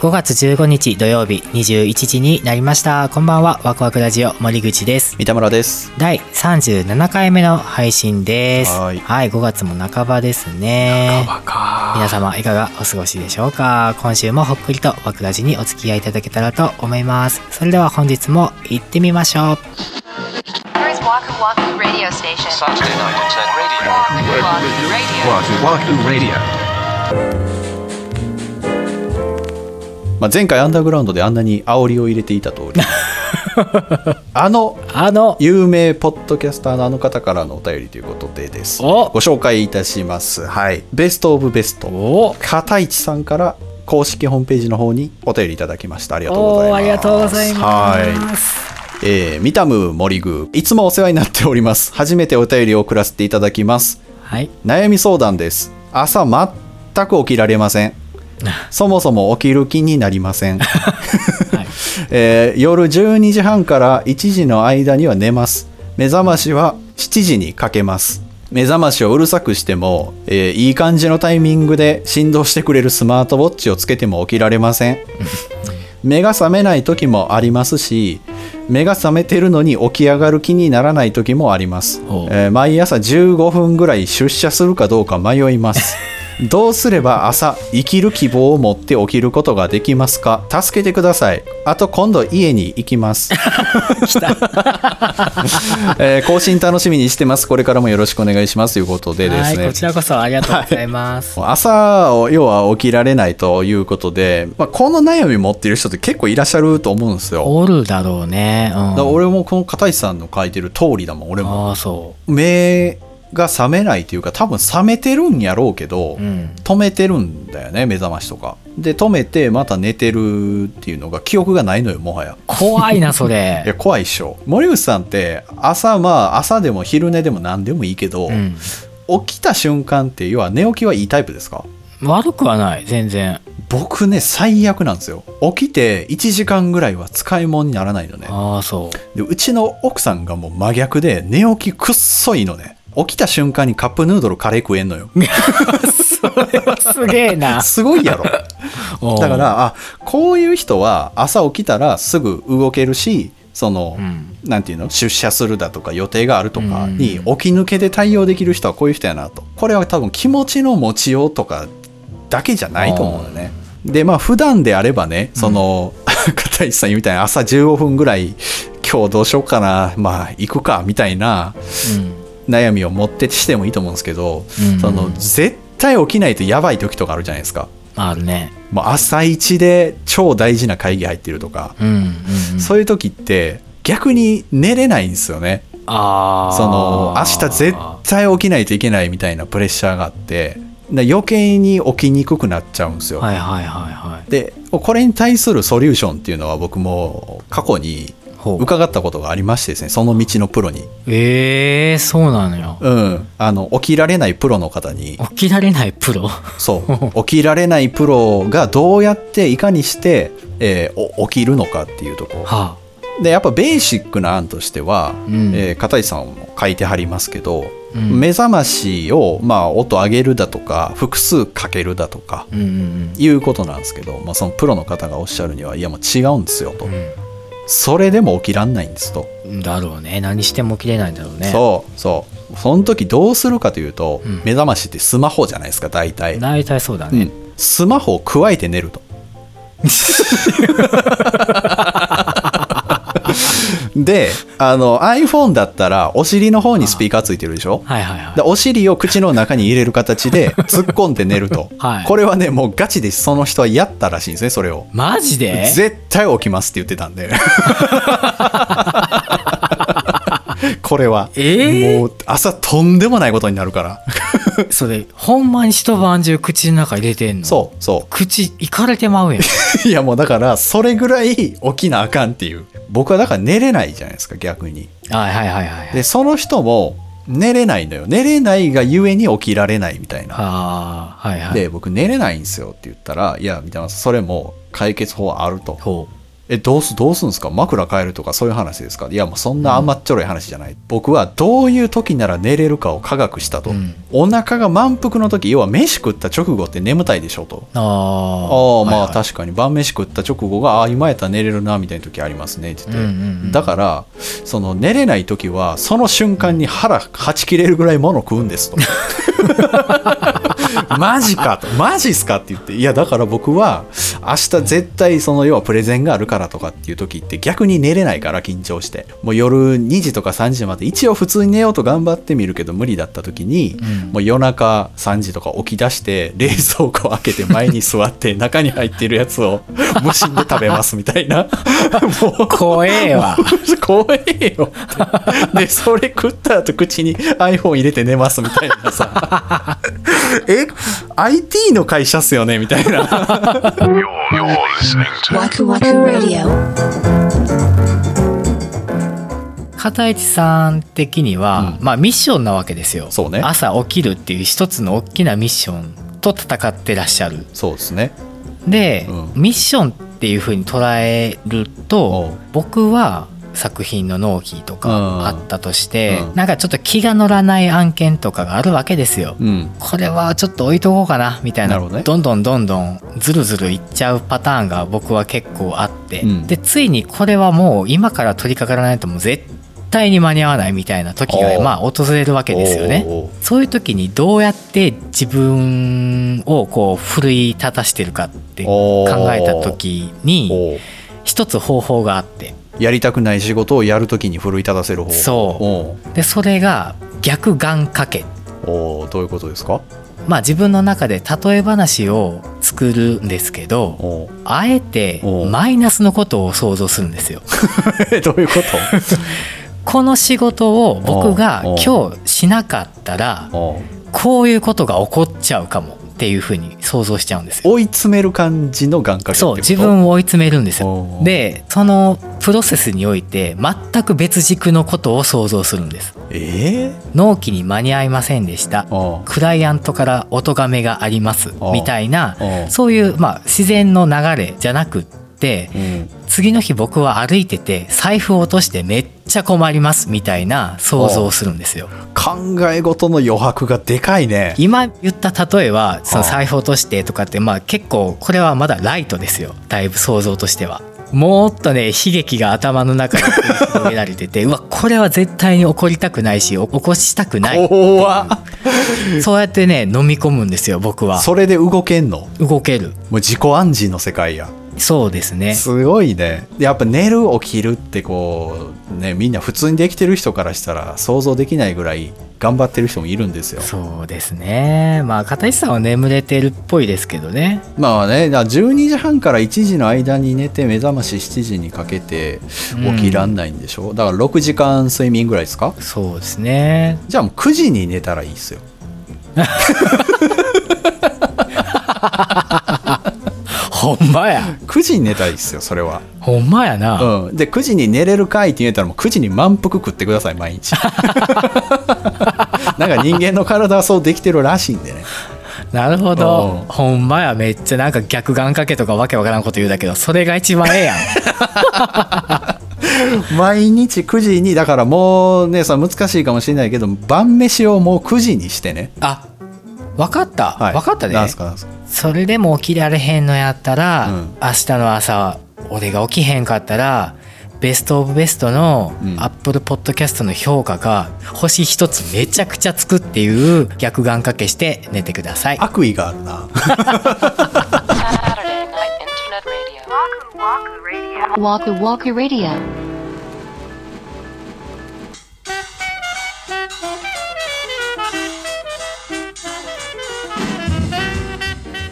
5月15日土曜日21時になりました。こんばんはワクワクラジオ森口です。三田村です。第37回目の配信です。はい。5月も半ばですね。か。皆様いかがお過ごしでしょうか？今週もほっくりとワクラジにお付き合いいただけたらと思います。それでは本日も行ってみましょう。Here's Waku Waku Radio Station. Saturday night at 10 radio. Waku Waku Radio. Wahoo Wahoo Radio. まあ、前回アンダーグラウンドであんなに煽りを入れていた通り。あのあの。有名ポッドキャスターのあの方からのお便りということでです。お。ご紹介いたします。はい。ベストオブベストお。片市さんから公式ホームページの方にお便りいただきました。ありがとうございます。ありがとうございはい。ますえー、ミタム森宮いつもお世話になっております。初めてお便りを送らせていただきます。はい。悩み相談です。朝全く起きられません そもそも起きる気になりません、えー夜12時半から1時の間には寝ます。目覚ましは7時にかけます。目覚ましをうるさくしても、えーいい感じのタイミングで振動してくれるスマートウォッチをつけても起きられません。目が覚めない時もありますし目が覚めてるのに起き上がる気にならない時もあります、えー毎朝15分ぐらい出社するかどうか迷いますどうすれば朝生きる希望を持って起きることができますか？助けてください。あと今度家に行きます。えー更新楽しみにしてます。これからもよろしくお願いします。ということでですね。はいこちらこそありがとうございます、朝を要は起きられないということで、まあ、この悩み持ってる人って結構いらっしゃると思うんですよ。おるだろうね、うん、俺もこの片石さんの書いてる通りだもん俺も。ああそ目が覚めないというか多分覚めてるんやろうけど、ううん。止めてるんだよね目覚ましとか。で止めてまた寝てるっていうのが記憶がないのよもはや。怖いなそ いやれ怖いっしょ。森口さんって朝まあ朝でも昼寝でも何でもいいけど、うん。起きた瞬間って要は寝起きはいいタイプですか？悪くはない全然。僕ね最悪なんですよ。起きて1時間ぐらいは使い物にならないのね。ああそう。でうちの奥さんがもう真逆で寝起きくっそいいのね起きた瞬間にカップヌードルカレー食えんのよ。それはすげえな。すごいやろ。だからあこういう人は朝起きたらすぐ動けるしその、うん。なんていうの？出社するだとか予定があるとかにうん。起き抜けで対応できる人はこういう人やなと。これは多分気持ちの持ちようとかだけじゃないと思うよね。でまあ普段であればねその、片石さんみたいに朝15分ぐらい今日どうしようかなまあ行くかみたいなうん悩みを持ってしてもいいと思うんですけど、うん。その絶対起きないとやばい時とかあるじゃないですか。あるね。もう朝一で超大事な会議入ってるとか、うんうん、うん、そういう時って逆に寝れないんですよね。ああその明日絶対起きないといけないみたいなプレッシャーがあってだ余計に起きにくくなっちゃうんですよ、はいはいはいはい。でこれに対するソリューションっていうのは僕も過去に伺ったことがありましてですねその道のプロに。ええー、そうなのよ。うん。あの起きられないプロの方に。起きられないプロ？そう。起きられないプロがどうやっていかにして、えーお起きるのかっていうところ。はでやっぱベーシックな案としては、うん。えー片井さんも書いてはりますけど、うん。目覚ましを、まあ、音上げるだとか複数かけるだとかいうことなんですけど、まあ、そのプロの方がおっしゃるにはいやもう違うんですよと、うそれでも起きらんないんですと、んだろうね。何しても起きれないんだろうね。そうそう。その時どうするかというと、うん。目覚ましってスマホじゃないですか大体、大体そうだね、うん、スマホを加えて寝ると であの iPhone だったらお尻の方にスピーカーついてるでしょ？はいはいはい。でお尻を口の中に入れる形で 突っ込んで寝ると、はい。これはねもうガチでその人はやったらしいんですねそれを。マジで？絶対起きますって言ってたんで これは、えー？もう朝とんでもないことになるから。それほんまに一晩中口の中入れてんの？そうそ口いかれてまうやん。う いやもうだからそれぐらい起きなあかんっていう。僕はだから寝れないじゃないですか逆に。はいはいはいはいでその人も寝れないのよ。寝れないがゆえに起きられないみたいな。ああはいはい。で僕寝れないんですよって言ったらいや三田村さんそれも解決法あると。ほえどうすどうすんですか？枕変えるとかそういう話ですか？いやもうそんな甘っちょろい話じゃない、僕はどういう時なら寝れるかを科学したと、うん。お腹が満腹の時要は飯食った直後って眠たいでしょと。ああまあか確かに。晩飯食った直後がああ今やったら寝れるなみたいな時ありますねって言って、うんうんうんだからその寝れない時はその瞬間に腹はち切れるぐらい物食うんですと。マジかと。マジっすかって言って。いやだから僕は明日絶対その要はプレゼンがあるからとかっていう時って逆に寝れないから緊張して。もう夜2時とか3時まで一応普通に寝ようと頑張ってみるけど無理だった時に、うん。もう夜中3時とか起き出して冷蔵庫を開けて前に座って 中に入ってるやつを無心で食べますみたいな。もう怖えわ。怖えよ。でそれ食った後口に iPhone 入れて寝ますみたいなさ。え？IT の会社っすよね？みたいな You're, listening to Waku Waku Radio. 片市さん的には、うん。まあミッションなわけですよ。そうね。朝起きるっていう一つの大きなミッションと戦ってらっしゃる。そうですね。で、うん。ミッションっていう風に捉えるおとう。僕は作品の納期とうん。かあったとして、うん。なんかちょっと気が乗らない案件とかがあるわけですよ。うん。これはちょっと置いとこうかなみたいな。ね。どんどんどんどんずるずるいっちゃうパターンが僕は結構あって、うん。でついにこれはもう今から取り掛からないともう絶対に間に合わないみたいな時がまあ訪れるわけですよね。そういう時にどうやって自分をこう奮い立たしてるかって考えた時に一つ方法があって。やりたくない仕事をやるときに奮い立たせる方そう。でそれが逆願掛けおどういうことですか？まあ自分の中で例え話を作るんですけどあえてマイナスのことを想像するんですよ。どういうこと？この仕事を僕が今日しなかったらこういうことが起こっちゃうかもっていうふうに想像しちゃうんですよ。追い詰める感じの願掛けってこと？そう自分を追い詰めるんですよ。でそのプロセスにおいて全く別軸のことを想像するんです。ええ納期に間に合いませんでした。クライアントからお咎めがあります。みたいなそういうまあ自然の流れじゃなくってうん。次の日僕は歩いてて財布を落としてめっちゃ困りますみたいな想像をするんですよ。考え事の余白がでかいね。今言った例えはその財布落としてとかってまあ結構これはまだライトですよ。だいぶ想像としては。もっとね悲劇が頭の中に広げられてて うわこれは絶対に起こりたくないし起こしたくない怖っ。そうやってね飲み込むんですよ僕は。それで動けんの？動ける。もう自己暗示の世界やそうですね。すごいね。やっぱ寝る起きるってこうねみんな普通にできてる人からしたら想像できないぐらい頑張ってる人もいるんですよ。そうですね。まあ片石さんは眠れてるっぽいですけどね。まあねだから12時半から1時の間に寝て目覚まし7時にかけて起きらんないんでしょ、だから6時間睡眠ぐらいですか？そうですね。じゃあもう9時に寝たらいいっすよ ほんまや。9時に寝たらいいっすよそれは。ほんまやな、うん、で9時に寝れるかいって言えたらもう9時に満腹食ってください毎日。なんか人間の体はそうできてるらしいんでね。なるほど。うん。ほんまや。めっちゃなんか逆願掛けとかわけわからんこと言うだけどそれが一番ええやん。毎日9時にだからもうねさ難しいかもしれないけど晩飯をもう9時にしてね。あわかった、はい。わかったね。それでも起きられへんのやったら、うん。明日の朝俺が起きへんかったらベストオブベストのうん。アップルポッドキャストの評価が星一つめちゃくちゃつくっていう逆願掛けして寝てください。悪意があるな。Night Internet Radio.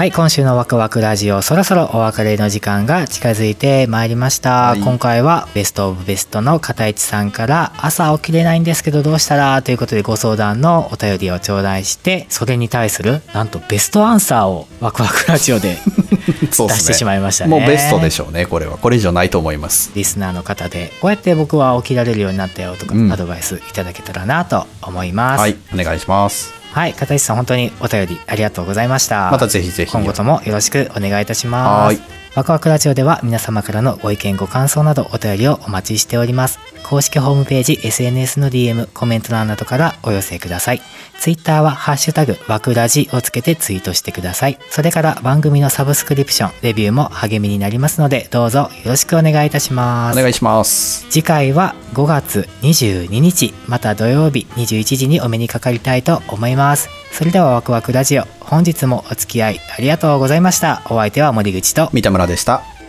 はい今週のワクワクラジオそろそろお別れの時間が近づいてまいりました、はい。今回はベストオブベストの片市さんから朝起きれないんですけどどうしたらということでご相談のお便りを頂戴してそれに対するなんとベストアンサーをワクワクラジオで 出してしまいましたね。もうベストでしょうねこれは。これ以上ないと思います。リスナーの方でこうやって僕は起きられるようになったよとか、うん。アドバイスいただけたらなと思います。はいお願いしますはい片市さん本当にお便りありがとうございました。またぜひぜひ。今後ともよろしくお願いいたします。はいワクワクラジオでは皆様からのご意見ご感想などお便りをお待ちしております。公式ホームページ SNS の DM コメント欄などからお寄せください。ツイッターはハッシュタグワクラジをつけてツイートしてください。それから番組のサブスクリプションレビューも励みになりますのでどうぞよろしくお願いいたします。お願いします。次回は5月22日また土曜日21時にお目にかかりたいと思います。それではワクワクラジオ本日もお付き合いありがとうございました。お相手は森口と。三田村でした。